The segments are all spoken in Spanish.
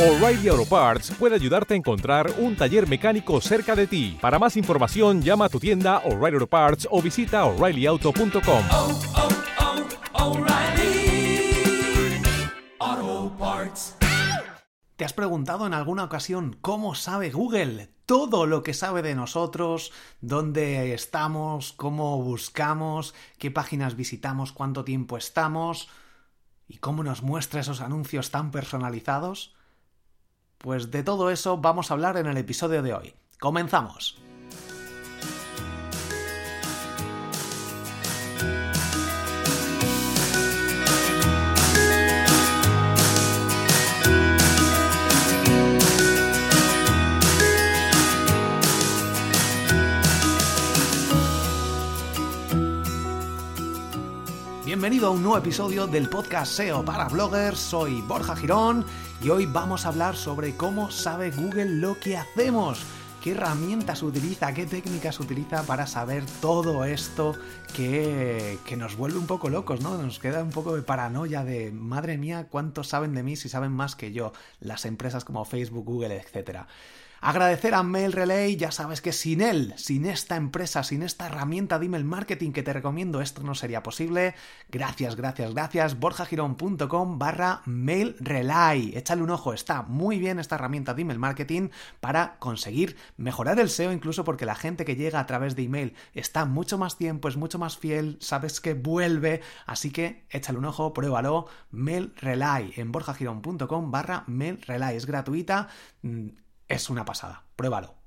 O'Reilly Auto Parts puede ayudarte a encontrar un taller mecánico cerca de ti. Para más información, llama a tu tienda O'Reilly Auto Parts o visita oreillyauto.com. oh, oh, Parts. ¿Te has preguntado en alguna ocasión cómo sabe Google todo lo que sabe de nosotros, dónde estamos, cómo buscamos, qué páginas visitamos, cuánto tiempo estamos y cómo nos muestra esos anuncios tan personalizados? Pues de todo eso vamos a hablar en el episodio de hoy. ¡Comenzamos! Bienvenido a un nuevo episodio del podcast SEO para bloggers. Soy Borja Girón y hoy vamos a hablar sobre cómo sabe Google lo que hacemos. ¿Qué herramientas utiliza? ¿Qué técnicas utiliza para saber todo esto que, que, nos vuelve un poco locos, ¿no? Nos queda un poco de paranoia de, madre mía, ¿cuántos saben de mí si saben más que yo? Las empresas como Facebook, Google, etcétera. Agradecer a Mail Relay, ya sabes que sin él, sin esta empresa, sin esta herramienta de email marketing que te recomiendo, esto no sería posible. Gracias, gracias, gracias. borjagirón.com barra Mail Relay. Échale un ojo, está muy bien esta herramienta de email marketing para conseguir mejorar el SEO, incluso porque la gente que llega a través de email está mucho más tiempo, es mucho más fiel, sabes que vuelve, así que échale un ojo, pruébalo. Mail Relay en borjagirón.com barra Mail Relay. Es gratuita es una pasada. Pruébalo.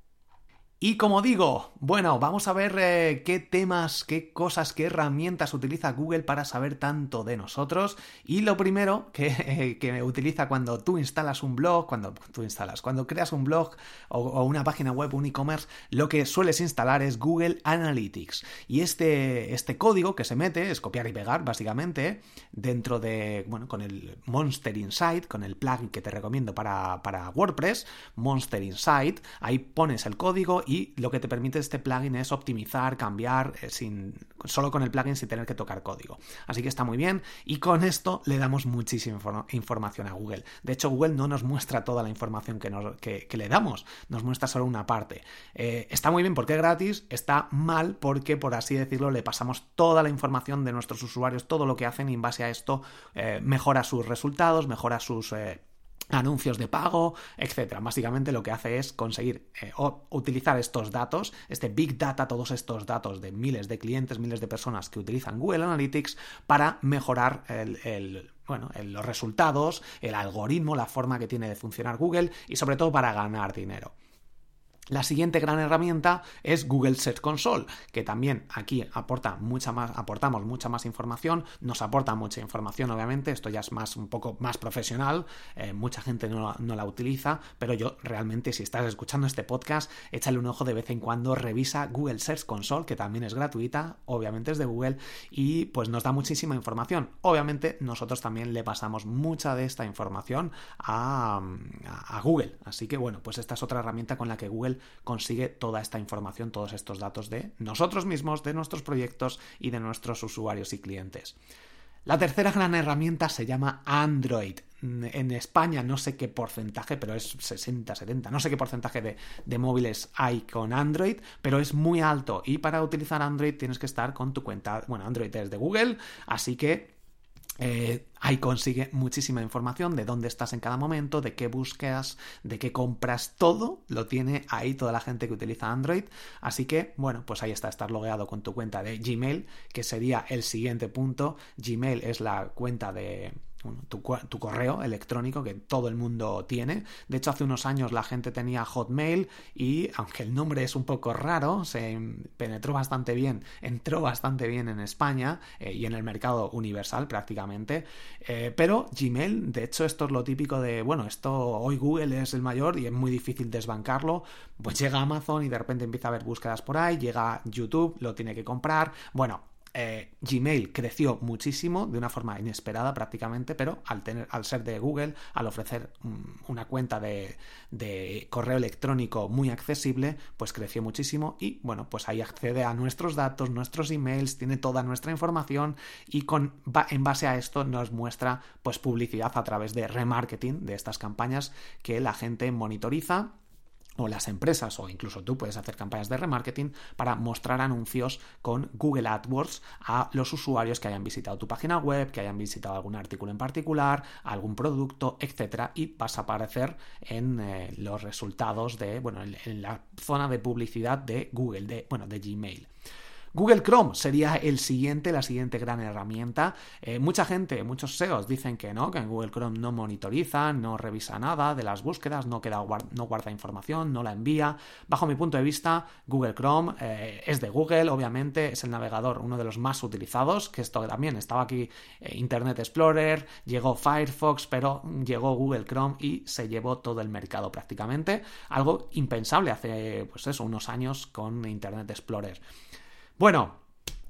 Y como digo, bueno, vamos a ver eh, qué temas, qué cosas, qué herramientas utiliza Google para saber tanto de nosotros. Y lo primero que, que utiliza cuando tú instalas un blog, cuando tú instalas, cuando creas un blog o, o una página web, un e-commerce, lo que sueles instalar es Google Analytics. Y este, este código que se mete es copiar y pegar, básicamente, dentro de, bueno, con el Monster Insight, con el plugin que te recomiendo para, para WordPress, Monster Insight, ahí pones el código y lo que te permite este plugin es optimizar, cambiar eh, sin, solo con el plugin sin tener que tocar código. Así que está muy bien y con esto le damos muchísima información a Google. De hecho, Google no nos muestra toda la información que, nos, que, que le damos, nos muestra solo una parte. Eh, está muy bien porque es gratis, está mal porque, por así decirlo, le pasamos toda la información de nuestros usuarios, todo lo que hacen y en base a esto eh, mejora sus resultados, mejora sus anuncios de pago, etcétera. Básicamente lo que hace es conseguir eh, utilizar estos datos, este big data, todos estos datos de miles de clientes, miles de personas que utilizan Google Analytics para mejorar el bueno, los resultados, el algoritmo, la forma que tiene de funcionar Google y sobre todo para ganar dinero. La siguiente gran herramienta es Google Search Console, que también aquí aporta mucha más, aportamos mucha más información, nos aporta mucha información, obviamente, esto ya es más un poco más profesional, eh, mucha gente no, no, la utiliza, pero yo realmente, si estás escuchando este podcast, échale un ojo de vez en cuando, revisa Google Search Console, que también es gratuita, obviamente es de Google, y pues nos da muchísima información. Obviamente, nosotros también le pasamos mucha de esta información a, a, a Google, así que bueno, pues esta es otra herramienta con la que Google consigue toda esta información, todos estos datos de nosotros mismos, de nuestros proyectos y de nuestros usuarios y clientes. La tercera gran herramienta se llama Android. En España no sé qué porcentaje, pero es 60, 70, no sé qué porcentaje de, de, móviles hay con Android, pero es muy alto. Y para utilizar Android tienes que estar con tu cuenta, bueno, Android es de Google, así que eh, ahí consigue muchísima información de dónde estás en cada momento, de qué buscas, de qué compras, todo lo tiene ahí toda la gente que utiliza Android. Así que, bueno, pues ahí está, estar logueado con tu cuenta de Gmail, que sería el siguiente punto. Gmail es la cuenta de, tu, correo electrónico que todo el mundo tiene. De hecho, hace unos años la gente tenía Hotmail y, aunque el nombre es un poco raro, se penetró bastante bien, entró bastante bien en España eh, y en el mercado universal prácticamente. Eh, pero Gmail, de hecho, esto es lo típico de, bueno, esto hoy Google es el mayor y es muy difícil desbancarlo. Pues llega Amazon y de repente empieza a haber búsquedas por ahí, llega YouTube, lo tiene que comprar. Bueno, eh, Gmail creció muchísimo, de una forma inesperada prácticamente, pero al, tener, al ser de Google, al ofrecer mm, una cuenta de, correo electrónico muy accesible, pues creció muchísimo y bueno, pues ahí accede a nuestros datos, nuestros emails, tiene toda nuestra información y con, en base a esto nos muestra pues publicidad a través de remarketing de estas campañas que la gente monitoriza o las empresas o incluso tú puedes hacer campañas de remarketing para mostrar anuncios con Google AdWords a los usuarios que hayan visitado tu página web, que hayan visitado algún artículo en particular, algún producto, etcétera, y vas a aparecer en eh, los resultados de, bueno, en, en, la zona de publicidad de Google, de, bueno, de Gmail. Google Chrome sería el siguiente, la siguiente gran herramienta. Eh, mucha gente, muchos SEOs dicen que no, que Google Chrome no monitoriza, no revisa nada de las búsquedas, no, queda, no guarda información, no la envía. Bajo mi punto de vista, Google Chrome eh, es de Google, obviamente, es el navegador, uno de los más utilizados, que esto también estaba aquí eh, Internet Explorer, llegó Firefox, pero llegó Google Chrome y se llevó todo el mercado prácticamente. Algo impensable hace, pues eso, unos años con Internet Explorer. Bueno,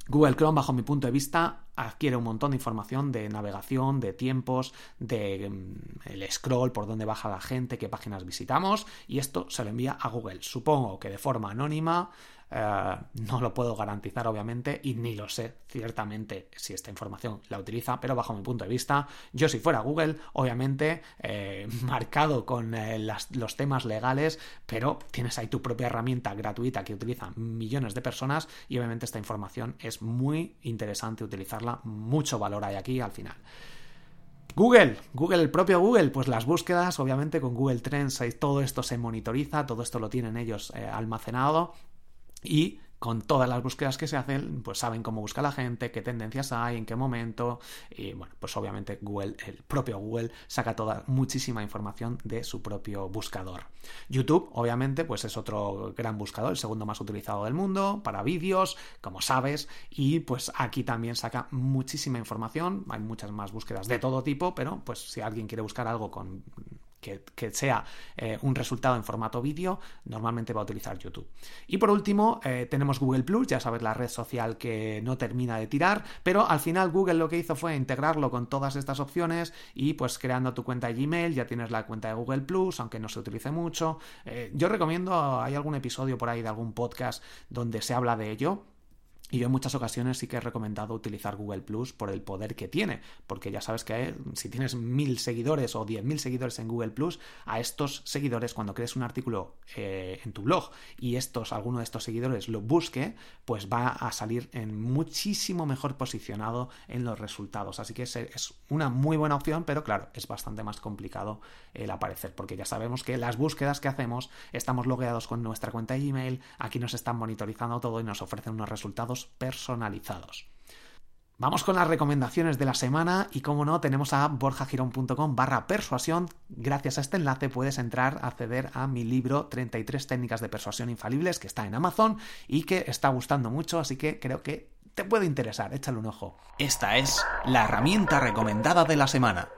Google Chrome, bajo mi punto de vista, adquiere un montón de información de navegación, de tiempos, de mm, el scroll, por dónde baja la gente, qué páginas visitamos, y esto se lo envía a Google. Supongo que de forma anónima, eh, no lo puedo garantizar, obviamente, y ni lo sé ciertamente si esta información la utiliza, pero bajo mi punto de vista, yo si fuera Google, obviamente, eh, marcado con eh, los temas legales, pero tienes ahí tu propia herramienta gratuita que utilizan millones de personas y obviamente esta información es muy interesante utilizarla, mucho valor hay aquí al final. Google, Google, el propio Google, pues las búsquedas, obviamente con Google Trends, todo esto se monitoriza, todo esto lo tienen ellos almacenado y con todas las búsquedas que se hacen, pues saben cómo busca la gente, qué tendencias hay, en qué momento. Y bueno, pues obviamente Google, el propio Google, saca toda muchísima información de su propio buscador. YouTube, obviamente, pues es otro gran buscador, el segundo más utilizado del mundo, para vídeos, como sabes. Y pues aquí también saca muchísima información. Hay muchas más búsquedas de todo tipo, pero pues si alguien quiere buscar algo con que, sea eh, un resultado en formato vídeo, normalmente va a utilizar YouTube. Y por último, eh, tenemos Google Plus, ya sabes, la red social que no termina de tirar, pero al final Google lo que hizo fue integrarlo con todas estas opciones y pues creando tu cuenta de Gmail, ya tienes la cuenta de Google Plus, aunque no se utilice mucho. Eh, yo recomiendo, hay algún episodio por ahí de algún podcast donde se habla de ello y yo en muchas ocasiones sí que he recomendado utilizar Google Plus por el poder que tiene, porque ya sabes que si tienes mil seguidores o diez mil seguidores en Google Plus, a estos seguidores cuando crees un artículo eh, en tu blog y estos, alguno de estos seguidores lo busque, pues va a salir en muchísimo mejor posicionado en los resultados. Así que es, una muy buena opción, pero claro, es bastante más complicado el aparecer, porque ya sabemos que las búsquedas que hacemos estamos logueados con nuestra cuenta de Gmail, aquí nos están monitorizando todo y nos ofrecen unos resultados personalizados. Vamos con las recomendaciones de la semana y como no tenemos a borjagirón.com barra persuasión. Gracias a este enlace puedes entrar a acceder a mi libro 33 técnicas de persuasión infalibles que está en Amazon y que está gustando mucho, así que creo que te puede interesar, échale un ojo. Esta es la herramienta recomendada de la semana.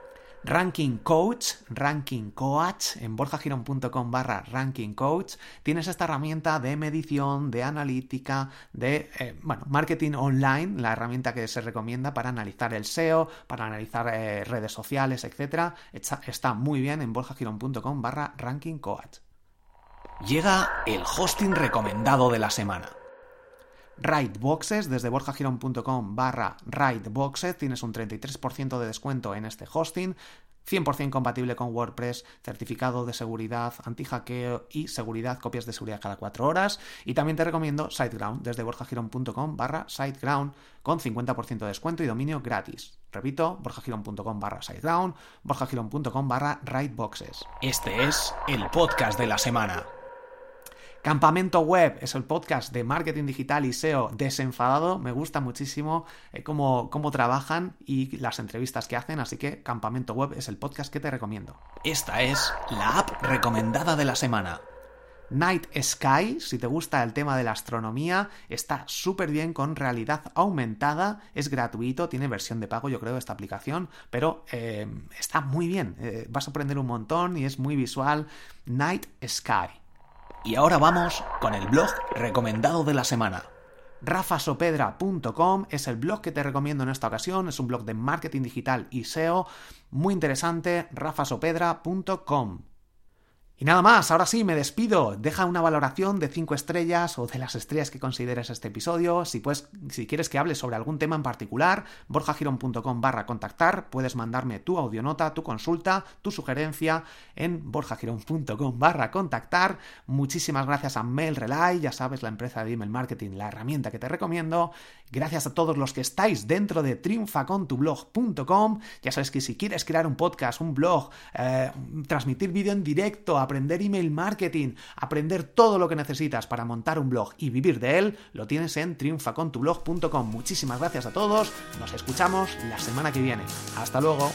Ranking Coach, Ranking Coach, en borjagiron.com barra Ranking Coach, tienes esta herramienta de medición, de analítica, de, eh, marketing online, la herramienta que se recomienda para analizar el SEO, para analizar eh, redes sociales, etc. Está, muy bien en borjagiron.com barra Ranking Coach. Llega el hosting recomendado de la semana. Boxes desde borjagirón.com barra Boxes tienes un 33% de descuento en este hosting 100% compatible con WordPress, certificado de seguridad, anti-hackeo y seguridad, copias de seguridad cada 4 horas. Y también te recomiendo SiteGround desde borjagirón.com barra SiteGround con 50% de descuento y dominio gratis. Repito, borjagirón.com barra SiteGround, borjagirón.com barra Boxes Este es el podcast de la semana. Campamento Web es el podcast de marketing digital y SEO desenfadado. Me gusta muchísimo eh, cómo, cómo trabajan y las entrevistas que hacen, así que Campamento Web es el podcast que te recomiendo. Esta es la app recomendada de la semana. Night Sky, si te gusta el tema de la astronomía, está súper bien con realidad aumentada, es gratuito, tiene versión de pago yo creo esta aplicación, pero eh, está muy bien, eh, vas a aprender un montón y es muy visual. Night Sky. Y ahora vamos con el blog recomendado de la semana. rafasopedra.com es el blog que te recomiendo en esta ocasión, es un blog de marketing digital y SEO muy interesante, rafasopedra.com. Y nada más, ahora sí, me despido. Deja una valoración de 5 estrellas o de las estrellas que consideres este episodio. Si, pues, si quieres que hable sobre algún tema en particular, borjagiron.com barra contactar. Puedes mandarme tu audionota, tu consulta, tu sugerencia en borjagiron.com barra contactar. Muchísimas gracias a MailRelay, ya sabes, la empresa de email marketing, la herramienta que te recomiendo. Gracias a todos los que estáis dentro de triunfacontublog.com. Ya sabes que si quieres crear un podcast, un blog, eh, transmitir vídeo en directo, aprender email marketing, aprender todo lo que necesitas para montar un blog y vivir de él, lo tienes en triunfacontublog.com. Muchísimas gracias a todos, nos escuchamos la semana que viene. Hasta luego.